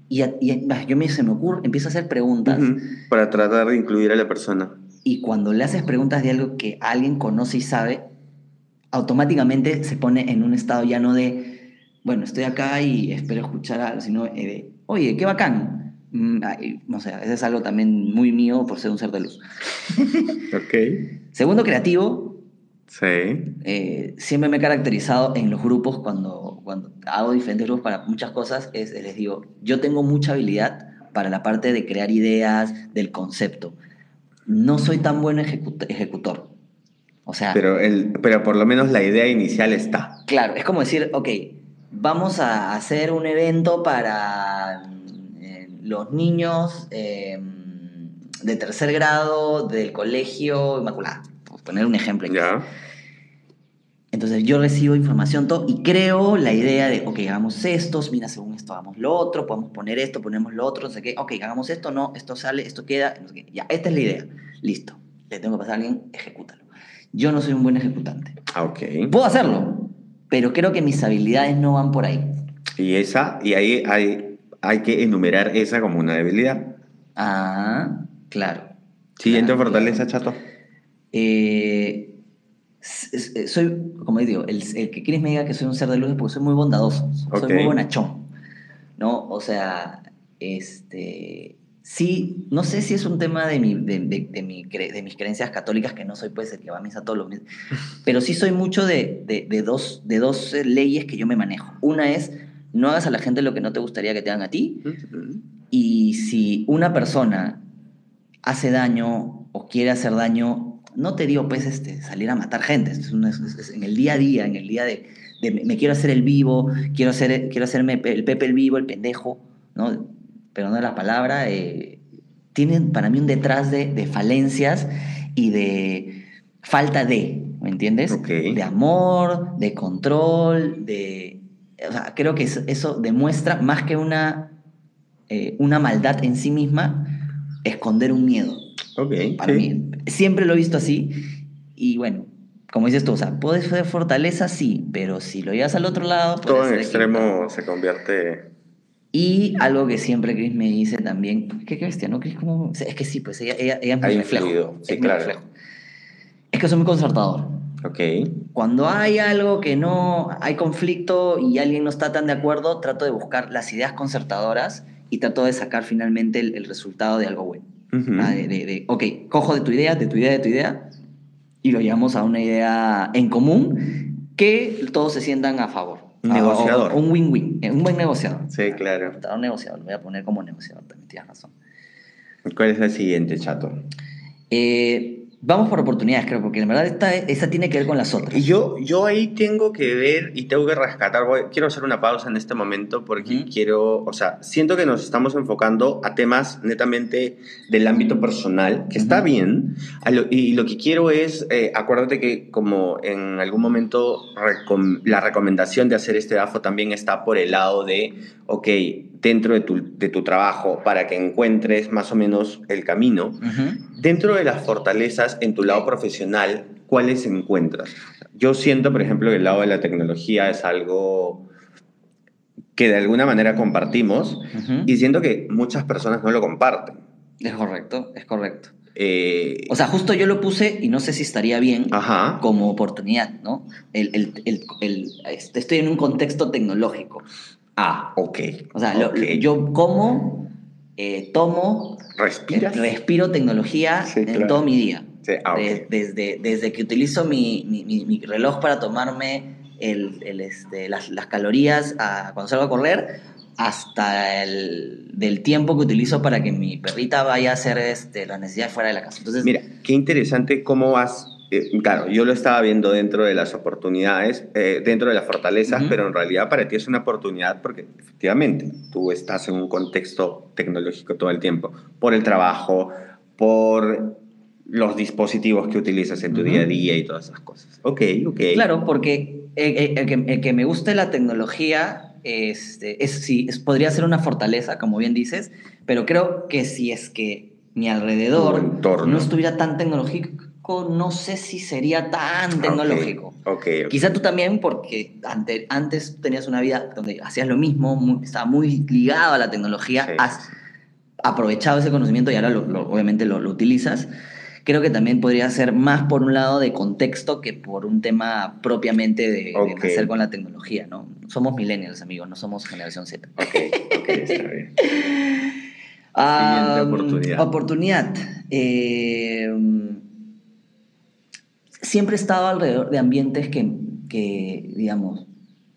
Speaker 2: Y, y a- yo me, se me ocurre, empiezo a hacer preguntas
Speaker 1: Ujú. Para tratar de incluir a la persona.
Speaker 2: y cuando le haces preguntas de algo que alguien conoce y sabe, automáticamente se pone en un estado ya no de, bueno, estoy acá y espero escuchar algo, sino eh, de, oye, qué bacán. Mm, ay, no sé, eso es algo también muy mío por ser un ser de luz.
Speaker 1: Ok.
Speaker 2: Segundo, creativo.
Speaker 1: Sí.
Speaker 2: eh, siempre me he caracterizado en los grupos cuando, cuando hago diferentes grupos para muchas cosas, es, les digo, yo tengo mucha habilidad para la parte de crear ideas, del concepto. No soy tan buen ejecut- ejecutor. O sea,
Speaker 1: Pero, el, pero por lo menos la idea inicial está.
Speaker 2: Claro, es como decir, ok, vamos a hacer un evento para eh, los niños eh, de tercer grado del colegio Inmaculada, por poner un ejemplo.
Speaker 1: ¿Ya?
Speaker 2: Entonces yo recibo información todo y creo la idea de, ok, hagamos estos, mira, según esto hagamos lo otro, podemos poner esto, ponemos lo otro, no sé qué, ok, hagamos esto, no, esto sale, esto queda, no sé qué. ya, esta es la idea, listo, le tengo que pasar a alguien, ejecútalo. Yo no soy un buen ejecutante.
Speaker 1: Ah, ok.
Speaker 2: Puedo hacerlo, pero creo que mis habilidades no van por ahí.
Speaker 1: Y esa, y ahí hay, hay que enumerar esa como una debilidad.
Speaker 2: Ah, claro.
Speaker 1: Siguiente
Speaker 2: Claro,
Speaker 1: fortaleza,
Speaker 2: claro.
Speaker 1: chato.
Speaker 2: Eh, soy, como digo, el, el que Chris me diga que soy un ser de luz es porque soy muy bondadoso, soy muy bonachón, ¿no? O sea, este, sí, no sé si es un tema de, mi, de, de- de mi cre- de mis creencias católicas, que no soy pues el que va a misa todos los meses, pero sí soy mucho de, dos, de dos eh, leyes que yo me manejo. Una es, no hagas a la gente lo que no te gustaría que te hagan a ti, y si una persona hace daño o quiere hacer daño, no te digo pues este, salir a matar gente, es, un- es- es en el día a día, en el día de, me, quiero hacer el vivo, quiero, hacer, quiero hacerme el Pepe el vivo, el pendejo, ¿no? Pero no la palabra, eh, tienen para mí un detrás de, de falencias y de falta de, ¿me entiendes?
Speaker 1: Ok.
Speaker 2: De amor, de control, de... O sea, creo que eso, eso demuestra más que una, eh, una maldad en sí misma, esconder un miedo.
Speaker 1: Ok.
Speaker 2: Para
Speaker 1: sí.
Speaker 2: mí, siempre lo he visto así. Y bueno, como dices tú, o sea, puedes ser fortaleza, sí, pero si lo llevas al otro lado...
Speaker 1: Todo en extremo
Speaker 2: equivocado.
Speaker 1: se convierte.
Speaker 2: Y algo que siempre Chris me dice también, ¿qué, qué bestia, no? Chris, ¿cómo? Es que sí, pues ella, ella, ella es reflejo.
Speaker 1: influido, sí,
Speaker 2: es
Speaker 1: claro.
Speaker 2: reflejo. Es que soy muy concertador.
Speaker 1: Ok.
Speaker 2: Cuando hay algo que no, hay conflicto y alguien no está tan de acuerdo, trato de buscar las ideas concertadoras y trato de sacar finalmente el, el resultado de algo bueno.
Speaker 1: Ujú.
Speaker 2: Ah, de, de- de, ok, cojo de tu idea, de tu idea, de tu idea, y lo llevamos a una idea en común que todos se sientan a favor.
Speaker 1: Negociador.
Speaker 2: Un win-win, eh, un buen negociador.
Speaker 1: Sí, claro.
Speaker 2: Un negociador, lo voy a poner como negociador también, tienes razón.
Speaker 1: ¿Cuál es la siguiente, chato?
Speaker 2: Eh, Vamos por oportunidades, creo, porque en verdad esta, esta tiene que ver con las otras.
Speaker 1: Y yo, yo ahí tengo que ver y tengo que rescatar, voy- quiero hacer una pausa en este momento porque
Speaker 2: Ujú.
Speaker 1: quiero, o sea, siento que nos estamos enfocando a temas netamente del ámbito personal, que está
Speaker 2: Ujú.
Speaker 1: bien, lo- y lo que quiero es, eh, acuérdate que como en algún momento recom- la recomendación de hacer este DAFO también está por el lado de, ok, dentro de tu, de tu trabajo, para que encuentres más o menos el camino. Dentro de las fortalezas en tu lado profesional, ¿cuáles encuentras? Yo siento, por ejemplo, que el lado de la tecnología es algo que de alguna manera compartimos
Speaker 2: Ujú.
Speaker 1: y siento que muchas personas no lo comparten.
Speaker 2: Es correcto, es correcto.
Speaker 1: Eh,
Speaker 2: O sea, justo yo lo puse y no sé si estaría bien
Speaker 1: ajá.
Speaker 2: como oportunidad, ¿no? El, el- el- el- este, estoy en un contexto tecnológico.
Speaker 1: Ah, ok.
Speaker 2: O sea, lo- yo como, eh, tomo,
Speaker 1: ¿Respiras?
Speaker 2: respiro tecnología
Speaker 1: Sí,
Speaker 2: en
Speaker 1: claro.
Speaker 2: todo mi día.
Speaker 1: Sí, ah,
Speaker 2: desde, desde que utilizo mi, mi- mi- mi reloj para tomarme el, el, este, las, las calorías a- cuando salgo a correr, hasta el del tiempo que utilizo para que mi perrita vaya a hacer este, las necesidades fuera de la casa. Entonces,
Speaker 1: Mira, qué interesante cómo vas. Eh, claro, yo lo estaba viendo dentro de las oportunidades, eh, dentro de las fortalezas, pero en realidad para ti es una oportunidad porque efectivamente tú estás en un contexto tecnológico todo el tiempo, por el trabajo, por los dispositivos que utilizas en tu día a día y todas esas cosas. Ok, ok.
Speaker 2: Claro, porque el, el- que, el que me guste la tecnología este, es, sí, es- podría ser una fortaleza, como bien dices, pero creo que si es que mi alrededor no estuviera tan tecnológico, no sé si sería tan tecnológico.
Speaker 1: Ok, ok. ok.
Speaker 2: Quizá tú también, porque ante- antes tenías una vida donde hacías lo mismo, muy- estaba muy ligado a la tecnología,
Speaker 1: Sí.
Speaker 2: has aprovechado ese conocimiento y ahora lo- lo- obviamente lo, lo utilizas. Creo que también podría ser más por un lado de contexto que por un tema propiamente de, de
Speaker 1: Ok.
Speaker 2: nacer con la tecnología, ¿no? Somos millennials, amigos, no somos generación Z.
Speaker 1: Ok, ok, está bien.
Speaker 2: Ah,
Speaker 1: Siguiente oportunidad.
Speaker 2: Oportunidad. Eh, siempre he estado alrededor de ambientes que, que, digamos,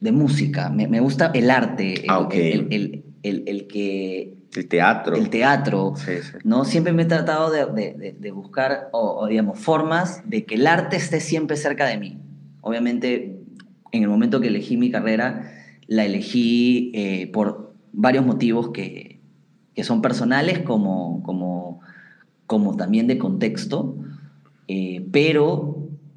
Speaker 2: de música. Me, me gusta el arte, el,
Speaker 1: Ah, ok.
Speaker 2: el, el- el- el que,
Speaker 1: El teatro.
Speaker 2: el teatro.
Speaker 1: Sí, sí.
Speaker 2: ¿no? Siempre me he tratado de, de- de- de buscar, o, o, digamos, formas de que el arte esté siempre cerca de mí. Obviamente, en el momento que elegí mi carrera, la elegí eh, por varios motivos que, que son personales como, como, como también de contexto, eh, pero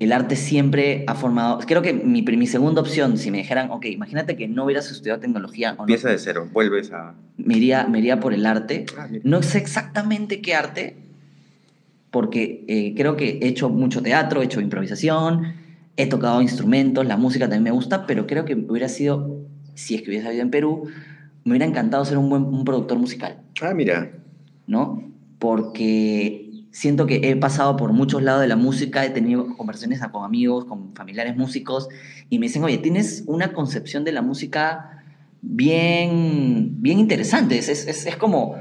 Speaker 2: el arte siempre ha formado, creo que mi, mi segunda opción, si me dijeran, ok, imagínate que no hubieras estudiado tecnología o no,
Speaker 1: Empieza de cero, vuelves a...
Speaker 2: me iría, me iría por el arte.
Speaker 1: Ah.
Speaker 2: No sé exactamente qué arte, porque eh, creo que he hecho mucho teatro, he hecho improvisación, he tocado instrumentos, la música también me gusta, pero creo que hubiera sido, si es que hubiese vivido en Perú, me hubiera encantado ser un buen un productor musical,
Speaker 1: Ah, mira.
Speaker 2: ¿no? Porque siento que he pasado por muchos lados de la música, he tenido conversaciones con amigos, con familiares músicos, y me dicen, oye, tienes una concepción de la música bien, bien interesante. Es, es, es, como,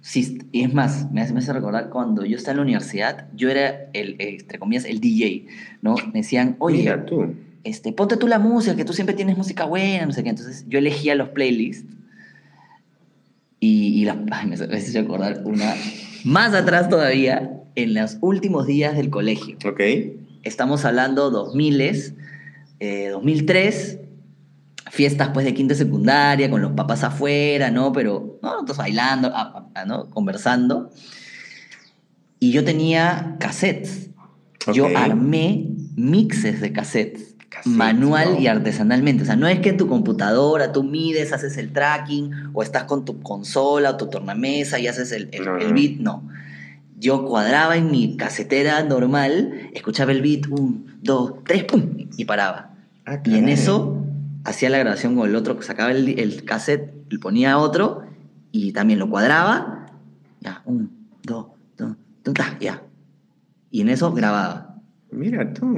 Speaker 2: si, y es más, me hace, me hace recordar cuando yo estaba en la universidad, yo era el, entre comillas, el DJ, ¿no? Me decían, oye,
Speaker 1: Mira tú.
Speaker 2: este, ponte tú la música, que tú siempre tienes música buena, no sé qué. Entonces yo elegía los playlists y, y las, ay, me me hizo acordar una más atrás todavía, en los últimos días del colegio.
Speaker 1: Ok.
Speaker 2: Estamos hablando 2000, eh, 2003, fiestas pues de quinta y secundaria, con los papás afuera, ¿no? Pero, ¿no? Nosotros bailando, ah, ah, ¿no? Conversando. Y yo tenía cassettes. Yo armé mixes de cassettes, Manual
Speaker 1: wow.
Speaker 2: y artesanalmente. O sea, no es que en tu computadora tú mides, haces el tracking, o estás con tu consola o tu tornamesa y haces el, el-
Speaker 1: No,
Speaker 2: el
Speaker 1: no.
Speaker 2: beat. No. Yo cuadraba en mi casetera normal, escuchaba el beat, un, dos, tres, pum, y paraba.
Speaker 1: Ah,
Speaker 2: Y en eso hacía la grabación con el otro, sacaba el, el cassette, le ponía otro y también lo cuadraba. Ya, un, dos, dos, dos, ya. Y en eso grababa.
Speaker 1: Mira tú.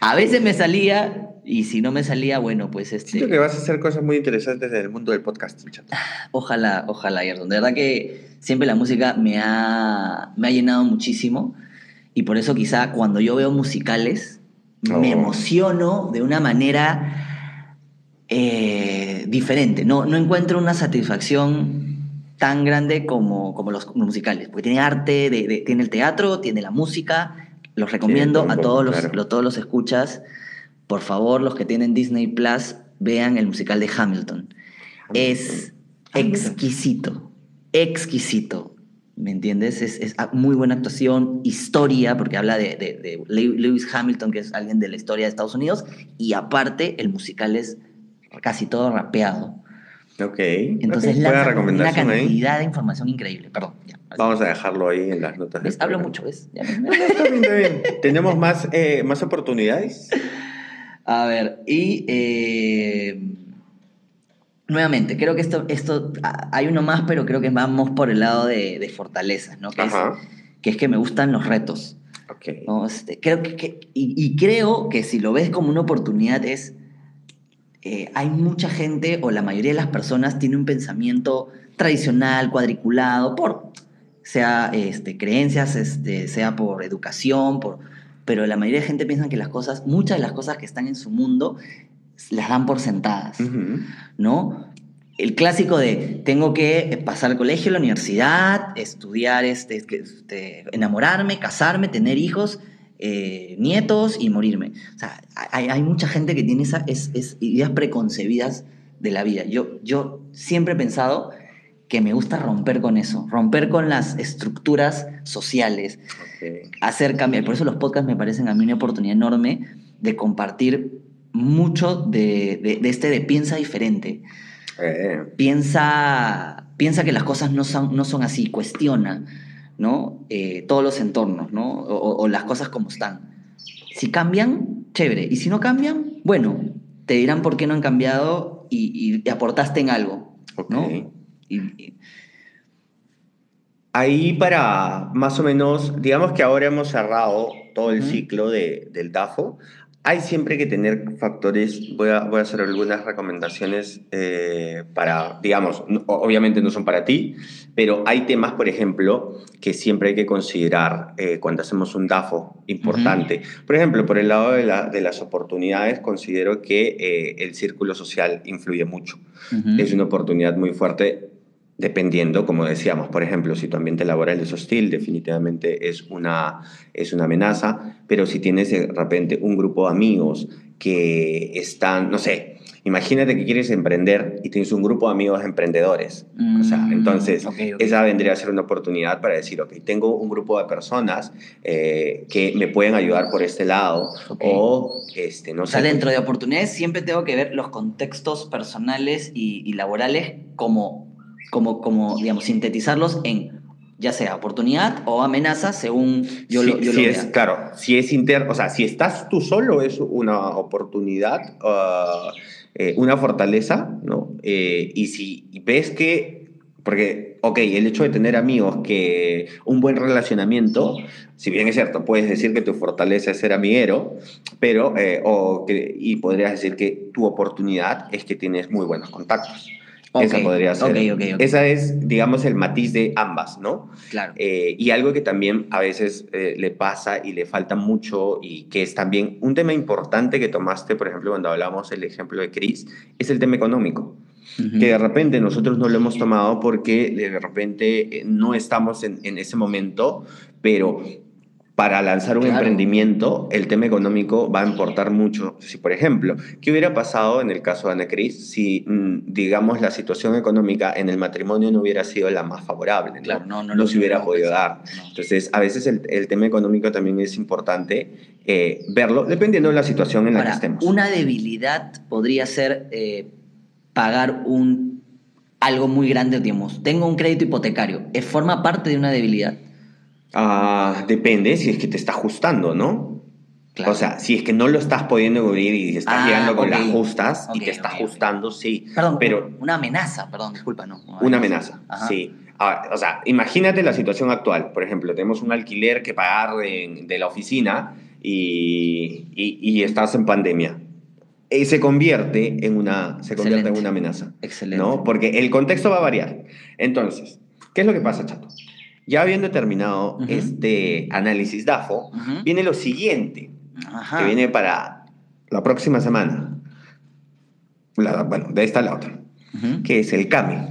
Speaker 2: A veces me salía y si no me salía, bueno, pues
Speaker 1: Siento
Speaker 2: este,
Speaker 1: que vas a hacer cosas muy interesantes en el mundo del podcast, chato.
Speaker 2: ojalá, ojalá, Ayrton. De verdad que siempre la música me ha, me ha llenado muchísimo y por eso quizá cuando yo veo musicales
Speaker 1: Oh.
Speaker 2: me emociono de una manera eh, diferente. No, no encuentro una satisfacción tan grande como, como los musicales, porque tiene arte, de- de- tiene el teatro, tiene la música, Los recomiendo a todos los, lo- todos los escuchas. Por favor, los que tienen Disney Plus, vean el musical de Hamilton. Es
Speaker 1: Ah, mira.
Speaker 2: exquisito, exquisito. ¿Me entiendes? Es, es muy buena actuación, historia, porque habla de, de- de Lew- Lewis Hamilton, que es alguien de la historia de Estados Unidos, y aparte el musical es casi todo rapeado.
Speaker 1: Ok.
Speaker 2: Entonces,
Speaker 1: Ok,
Speaker 2: lanza
Speaker 1: buena
Speaker 2: una
Speaker 1: ahí.
Speaker 2: cantidad de información increíble. Perdón, ya.
Speaker 1: Vamos a dejarlo ahí en las notas.
Speaker 2: ¿Ves? Hablo mucho, ¿ves? Ya.
Speaker 1: Está bien, está bien. ¿Tenemos más, eh, más oportunidades?
Speaker 2: A ver, y eh, nuevamente, creo que esto, esto, hay uno más, pero creo que vamos por el lado de, de fortalezas, ¿no? Que es, que es que me gustan los retos.
Speaker 1: Ok.
Speaker 2: ¿no? Este, creo que, que- y, y creo que si lo ves como una oportunidad es, eh, hay mucha gente o la mayoría de las personas tiene un pensamiento tradicional, cuadriculado, por sea este, creencias, este, sea por educación, por, pero la mayoría de gente piensa que las cosas, muchas de las cosas que están en su mundo, las dan por sentadas. ¿no? El clásico de tengo que pasar al colegio, la universidad, estudiar, este, este, enamorarme, casarme, tener hijos, eh, nietos y morirme. O sea, hay, hay mucha gente que tiene esas es- es ideas preconcebidas de la vida. Yo, yo siempre he pensado que me gusta romper con eso, romper con las estructuras sociales,
Speaker 1: Ok.
Speaker 2: hacer cambiar. Por eso los podcasts me parecen a mí una oportunidad enorme de compartir mucho de, de- de este de piensa diferente.
Speaker 1: Eh,
Speaker 2: Piensa, piensa que las cosas no son, no son así, cuestiona ¿no? Eh, todos los entornos ¿no? o, las cosas como están. Si cambian, chévere. Y si no cambian, bueno, te dirán por qué no han cambiado y, y aportaste en algo. ¿no? Y-
Speaker 1: Ahí para más o menos, digamos que ahora hemos cerrado todo el ciclo de, del DAFO. Hay siempre que tener factores, voy a, voy a hacer algunas recomendaciones eh, para, digamos, obviamente no son para ti, pero hay temas, por ejemplo, que siempre hay que considerar eh, cuando hacemos un DAFO importante. Por ejemplo, por el lado de, la- de las oportunidades, considero que eh, el círculo social influye mucho
Speaker 2: Ujú.
Speaker 1: es una oportunidad muy fuerte dependiendo, como decíamos, por ejemplo, si tu ambiente laboral es hostil, definitivamente es una, es una amenaza, pero si tienes de repente un grupo de amigos que están, no sé, imagínate que quieres emprender y tienes un grupo de amigos emprendedores. O sea,
Speaker 2: Mm,
Speaker 1: entonces,
Speaker 2: ok, ok.
Speaker 1: esa vendría a ser una oportunidad para decir, ok, tengo un grupo de personas eh, que me pueden ayudar por este lado, o, este, no
Speaker 2: O sea,
Speaker 1: sé,
Speaker 2: dentro de oportunidades siempre tengo que ver los contextos personales y, y laborales como, como, como, digamos, sintetizarlos en ya sea oportunidad o amenaza según yo
Speaker 1: Sí,
Speaker 2: lo, yo
Speaker 1: sí
Speaker 2: lo
Speaker 1: es,
Speaker 2: vea.
Speaker 1: claro, si es inter, o sea, si estás tú solo es una oportunidad, eh, una fortaleza, ¿no? Eh, y si ves que, porque, ok, el hecho de tener amigos que un buen relacionamiento, si bien es cierto, puedes decir que tu fortaleza es ser amiguero, pero, eh, o que, y podrías decir que tu oportunidad es que tienes muy buenos contactos. Esa
Speaker 2: Ok,
Speaker 1: podría ser. Esa es, digamos, el matiz de ambas, ¿no?
Speaker 2: Claro.
Speaker 1: Eh, y algo que también a veces eh, le pasa y le falta mucho y que es también un tema importante que tomaste, por ejemplo, cuando hablamos el ejemplo de Chris, es el tema económico. Que de repente nosotros no lo hemos tomado porque de repente eh, no estamos en, en ese momento, pero para lanzar un
Speaker 2: Claro.
Speaker 1: emprendimiento, el tema económico va a importar mucho. Si, por ejemplo, ¿qué hubiera pasado en el caso de Ana Cris si, mm, digamos, la situación económica en el matrimonio no hubiera sido la más favorable? ¿no?
Speaker 2: Claro, no, no
Speaker 1: no
Speaker 2: lo
Speaker 1: se hubiera podido dar. Entonces, a veces el, el tema económico también es importante eh, verlo, dependiendo de la situación en la que estemos.
Speaker 2: una debilidad podría ser eh, pagar un algo muy grande, digamos. Tengo un crédito hipotecario. ¿Es forma parte de una debilidad?
Speaker 1: Ah, depende si es que te está ajustando, ¿no?
Speaker 2: Claro.
Speaker 1: O sea, si es que no lo estás pudiendo cubrir y estás
Speaker 2: Ah,
Speaker 1: llegando con las justas y te está ajustando, sí.
Speaker 2: Perdón,
Speaker 1: pero
Speaker 2: una amenaza, perdón, disculpa, no.
Speaker 1: una amenaza, sí. Ah, o sea, imagínate la situación actual. Por ejemplo, tenemos un alquiler que pagar de, de la oficina y, y- y estás en pandemia. Eh, se convierte en una, se convierte en una amenaza.
Speaker 2: Excelente.
Speaker 1: ¿no? Porque el contexto va a variar. Entonces, ¿qué es lo que pasa, Chato? Ya habiendo terminado este análisis DAFO, viene lo siguiente,
Speaker 2: Ajá.
Speaker 1: que viene para la próxima semana. La- bueno, de esta a la otra, que es el CAME.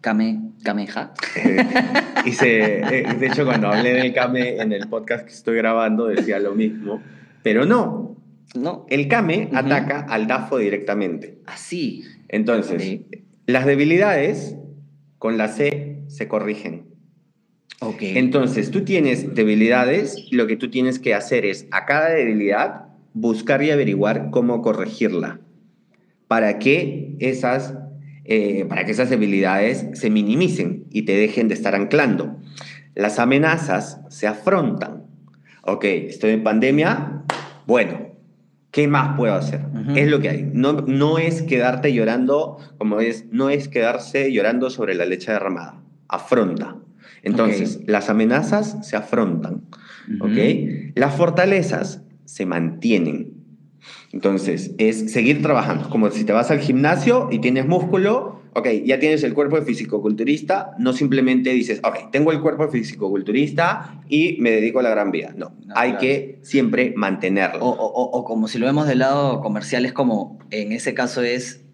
Speaker 2: Kame, Kameha.
Speaker 1: Eh, se, eh, de hecho, cuando hablé del CAME en el podcast que estoy grabando, decía lo mismo. Pero no.
Speaker 2: No.
Speaker 1: El CAME ataca al DAFO directamente.
Speaker 2: Así.
Speaker 1: Entonces,
Speaker 2: Ok.
Speaker 1: las debilidades con la C se corrigen.
Speaker 2: Ok.
Speaker 1: Entonces, tú tienes debilidades, lo que tú tienes que hacer es a cada debilidad buscar y averiguar cómo corregirla para que esas, eh, para que esas debilidades se minimicen y te dejen de estar anclando. Las amenazas se afrontan. Ok, estoy en pandemia, bueno, ¿qué más puedo hacer?
Speaker 2: Ujú.
Speaker 1: Es lo que hay. No, no es quedarte llorando, como es, no es quedarse llorando sobre la leche derramada. Afronta. Entonces, las amenazas se afrontan. ¿ok? Las fortalezas se mantienen. Entonces, es seguir trabajando. Como si te vas al gimnasio y tienes músculo, ok, ya tienes el cuerpo de fisicoculturista, no simplemente dices, ok, tengo el cuerpo de fisicoculturista y me dedico a la gran vida. No,
Speaker 2: No,
Speaker 1: hay
Speaker 2: claro.
Speaker 1: que siempre mantenerlo.
Speaker 2: O- o como si lo vemos del lado comercial, es como, en ese caso es,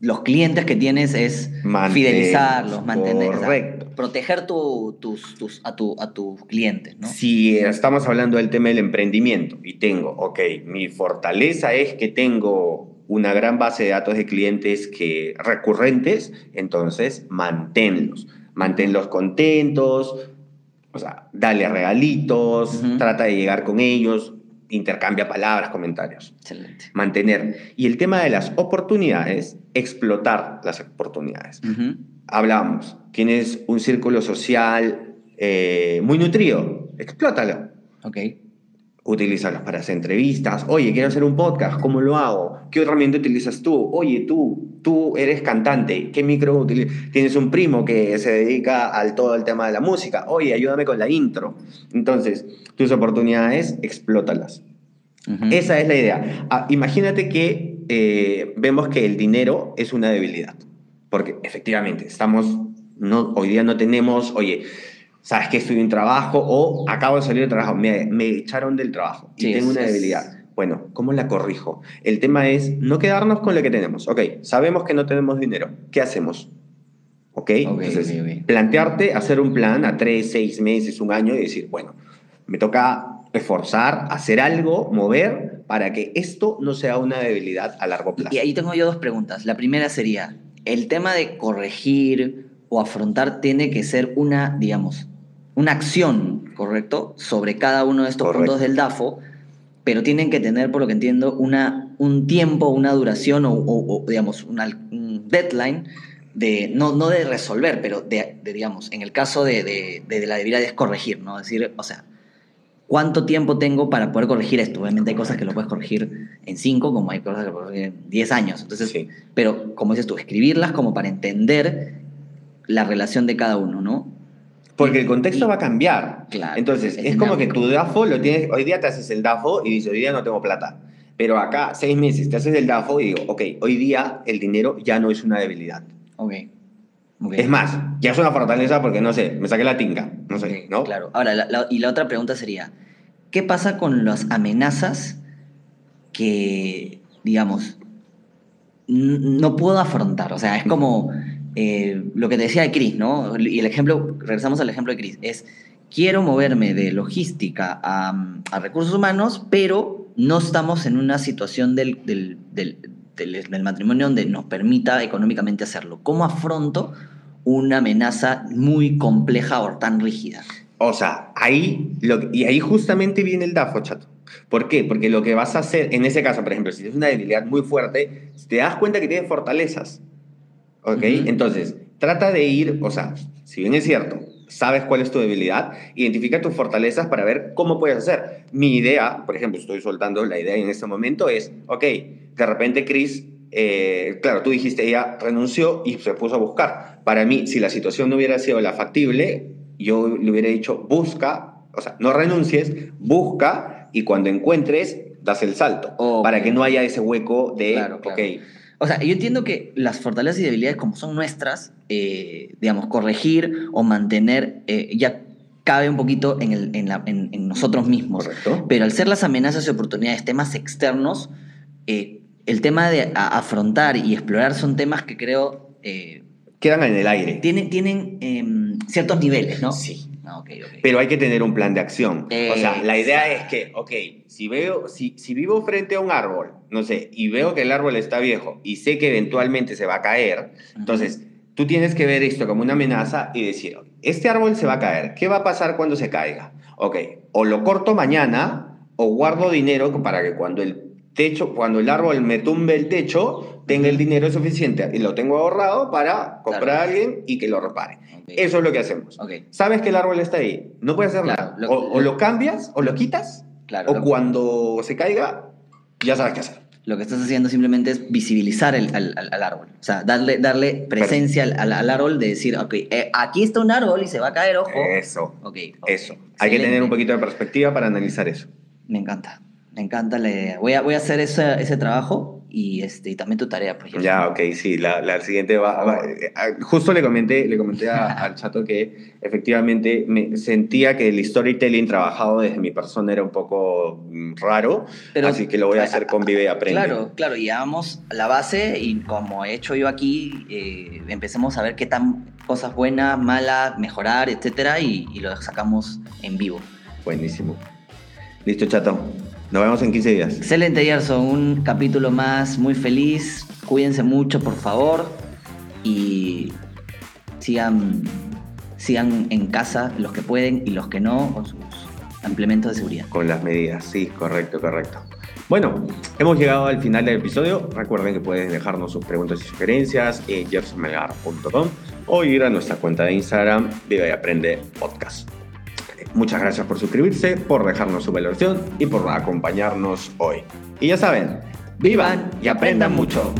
Speaker 2: los clientes que tienes es
Speaker 1: Mantenerlos,
Speaker 2: fidelizarlos, mantener, o sea,
Speaker 1: correcto.
Speaker 2: proteger tu- tus, tus- a, tu- a tus clientes, ¿no?
Speaker 1: Si estamos hablando del tema del emprendimiento y tengo, ok, mi fortaleza es que tengo una gran base de datos de clientes que recurrentes, entonces manténlos, manténlos contentos, o sea, dale regalitos, trata de llegar con ellos, intercambia palabras, comentarios,
Speaker 2: Excelente.
Speaker 1: mantener. Y el tema de las oportunidades, explotar las oportunidades
Speaker 2: Ujú.
Speaker 1: hablamos, tienes un círculo social eh, muy nutrido, explótalo.
Speaker 2: Ok.
Speaker 1: Utilízalos para hacer entrevistas. Oye, quiero hacer un podcast, ¿cómo lo hago? ¿Qué herramienta utilizas tú? Oye, tú, tú eres cantante, ¿qué micro utilizas? Tienes un primo que se dedica al todo el tema de la música. Oye, ayúdame con la intro. Entonces, tus oportunidades, explótalas. Esa es la idea. Ah, imagínate que eh, vemos que el dinero es una debilidad. Porque efectivamente, estamos, no, hoy día no tenemos, oye, ¿sabes que estoy en trabajo? O acabo de salir de trabajo, me, me echaron del trabajo y
Speaker 2: Sí,
Speaker 1: tengo una debilidad. Bueno, ¿cómo la corrijo? El tema es no quedarnos con lo que tenemos. Ok, sabemos que no tenemos dinero. ¿Qué hacemos? ¿Ok?
Speaker 2: Ok,
Speaker 1: Entonces, plantearte hacer un plan a tres, seis meses, un año y decir, bueno, me toca esforzar, hacer algo, mover, para que esto no sea una debilidad a largo plazo.
Speaker 2: Y ahí tengo yo dos preguntas. La primera sería, el tema de corregir o afrontar tiene que ser una, digamos, una acción, ¿correcto? Sobre cada uno de estos
Speaker 1: Correcto.
Speaker 2: puntos del DAFO, pero tienen que tener, por lo que entiendo, una, un tiempo, una duración o, o- o, digamos, una- un deadline de, no, no de resolver, pero de, de, digamos, en el caso de, de- de la debilidad es corregir, ¿no? Es decir, o sea, ¿cuánto tiempo tengo para poder corregir esto? Obviamente hay cosas que lo puedes corregir en cinco, como hay cosas que lo puedes corregir en 10 años. Entonces,
Speaker 1: Sí.
Speaker 2: pero como dices tú, escribirlas como para entender la relación de cada uno, ¿no?
Speaker 1: Porque el contexto va a cambiar.
Speaker 2: Claro,
Speaker 1: Entonces,
Speaker 2: es
Speaker 1: es, como que tu DAFO lo tienes, hoy día te haces el DAFO y dices, hoy día no tengo plata. Pero acá, seis meses, te haces el DAFO y digo, ok, hoy día el dinero ya no es una debilidad.
Speaker 2: Ok. Ok.
Speaker 1: Es más, ya es una fortaleza porque, no sé, me saqué la tinga, no sé,
Speaker 2: Ok,
Speaker 1: ¿no?
Speaker 2: Claro. Ahora, la- la- y la otra pregunta sería, ¿qué pasa con las amenazas que, digamos, no puedo afrontar? O sea, es como eh, lo que te decía de Chris, ¿no? Y el ejemplo, regresamos al ejemplo de Chris, es, quiero moverme de logística a, recursos humanos, pero no estamos en una situación del, matrimonio donde nos permita económicamente hacerlo. ¿Cómo afronto una amenaza muy compleja o tan rígida?
Speaker 1: O sea, ahí, y ahí justamente viene el DAFO, chato. ¿Por qué? Porque lo que vas a hacer, en ese caso, por ejemplo, si tienes una debilidad muy fuerte, te das cuenta que tienes fortalezas. ¿Ok?
Speaker 2: Ujú.
Speaker 1: Entonces, trata de ir, o sea, si bien es cierto, sabes cuál es tu debilidad, identifica tus fortalezas para ver cómo puedes hacer. Mi idea, por ejemplo, estoy soltando la idea en este momento, es, ok, de repente Chris, eh, claro, tú dijiste, ella renunció y se puso a buscar. Para mí, si la situación no hubiera sido la factible, yo le hubiera dicho, busca, o sea, no renuncies, busca y cuando encuentres, das el salto,
Speaker 2: Ok.
Speaker 1: para que no haya ese hueco de,
Speaker 2: Claro, claro.
Speaker 1: ok,
Speaker 2: O sea, yo entiendo que las fortalezas y debilidades como son nuestras, eh, digamos, corregir o mantener eh, ya cabe un poquito en, el- en la- en- en nosotros mismos.
Speaker 1: correcto.
Speaker 2: Pero al ser las amenazas y oportunidades temas externos, eh, el tema de afrontar y explorar son temas que creo, eh,
Speaker 1: quedan en el aire.
Speaker 2: Tienen, tienen em, ciertos niveles, ¿no?
Speaker 1: Sí.
Speaker 2: Ah, ok, ok.
Speaker 1: Pero hay que tener un plan de acción. o sea, la idea es que, ok, si, veo, si, si vivo frente a un árbol, no sé, y veo que el árbol está viejo y sé que eventualmente se va a caer, entonces tú tienes que ver esto como una amenaza y decir, este árbol se va a caer, ¿qué va a pasar cuando se caiga? Ok, o lo corto mañana o guardo dinero para que cuando el techo, cuando el árbol me tumbe el techo, tenga el dinero suficiente y lo tengo ahorrado para comprar
Speaker 2: Claro.
Speaker 1: a alguien y que lo repare.
Speaker 2: Ok.
Speaker 1: Eso es lo que hacemos.
Speaker 2: Ok,
Speaker 1: Sabes que el árbol está ahí, no puedes hacer
Speaker 2: Claro,
Speaker 1: nada.
Speaker 2: lo-
Speaker 1: o, o lo cambias, o lo quitas,
Speaker 2: claro.
Speaker 1: o
Speaker 2: lo-
Speaker 1: cuando se caiga, ya sabes qué hacer.
Speaker 2: Lo que estás haciendo simplemente es visibilizar el- al, al- al árbol. O sea, darle, darle presencia al, al- árbol de decir, ok, eh, aquí está un árbol y se va a caer, ojo.
Speaker 1: Eso,
Speaker 2: Ok, ok.
Speaker 1: eso. Hay que
Speaker 2: Excelente.
Speaker 1: tener un poquito de perspectiva para analizar eso.
Speaker 2: Me encanta, me encanta la idea. Voy a, voy a hacer ese, ese trabajo y, este, y también tu tarea. Pues,
Speaker 1: Ya, ok, sí, la, la siguiente va, va- eh, ah, Justo le comenté, le comenté a- al chato que efectivamente me sentía que el storytelling trabajado desde mi persona era un poco mm, raro,
Speaker 2: Pero-
Speaker 1: así que lo voy a hacer con Vive y Aprende.
Speaker 2: Claro, claro, y hagamos la base y como he hecho yo aquí, eh, empecemos a ver qué tan cosas buenas, malas, mejorar, etcétera, y, y lo sacamos en vivo.
Speaker 1: Buenísimo. Listo, chato. Nos vemos en 15 días.
Speaker 2: Excelente, Gerson. Un capítulo más, muy feliz. Cuídense mucho, por favor. Y sigan, sigan en casa los que pueden y los que no, con sus implementos de seguridad.
Speaker 1: Con las medidas, sí, correcto, correcto. Bueno, hemos llegado al final del episodio. Recuerden que pueden dejarnos sus preguntas y sugerencias en gersonmelgar.com o ir a nuestra cuenta de Instagram, Viva y Aprende Podcast. Muchas gracias por suscribirse, por dejarnos su valoración y por acompañarnos hoy. Y ya saben, vivan y aprendan mucho.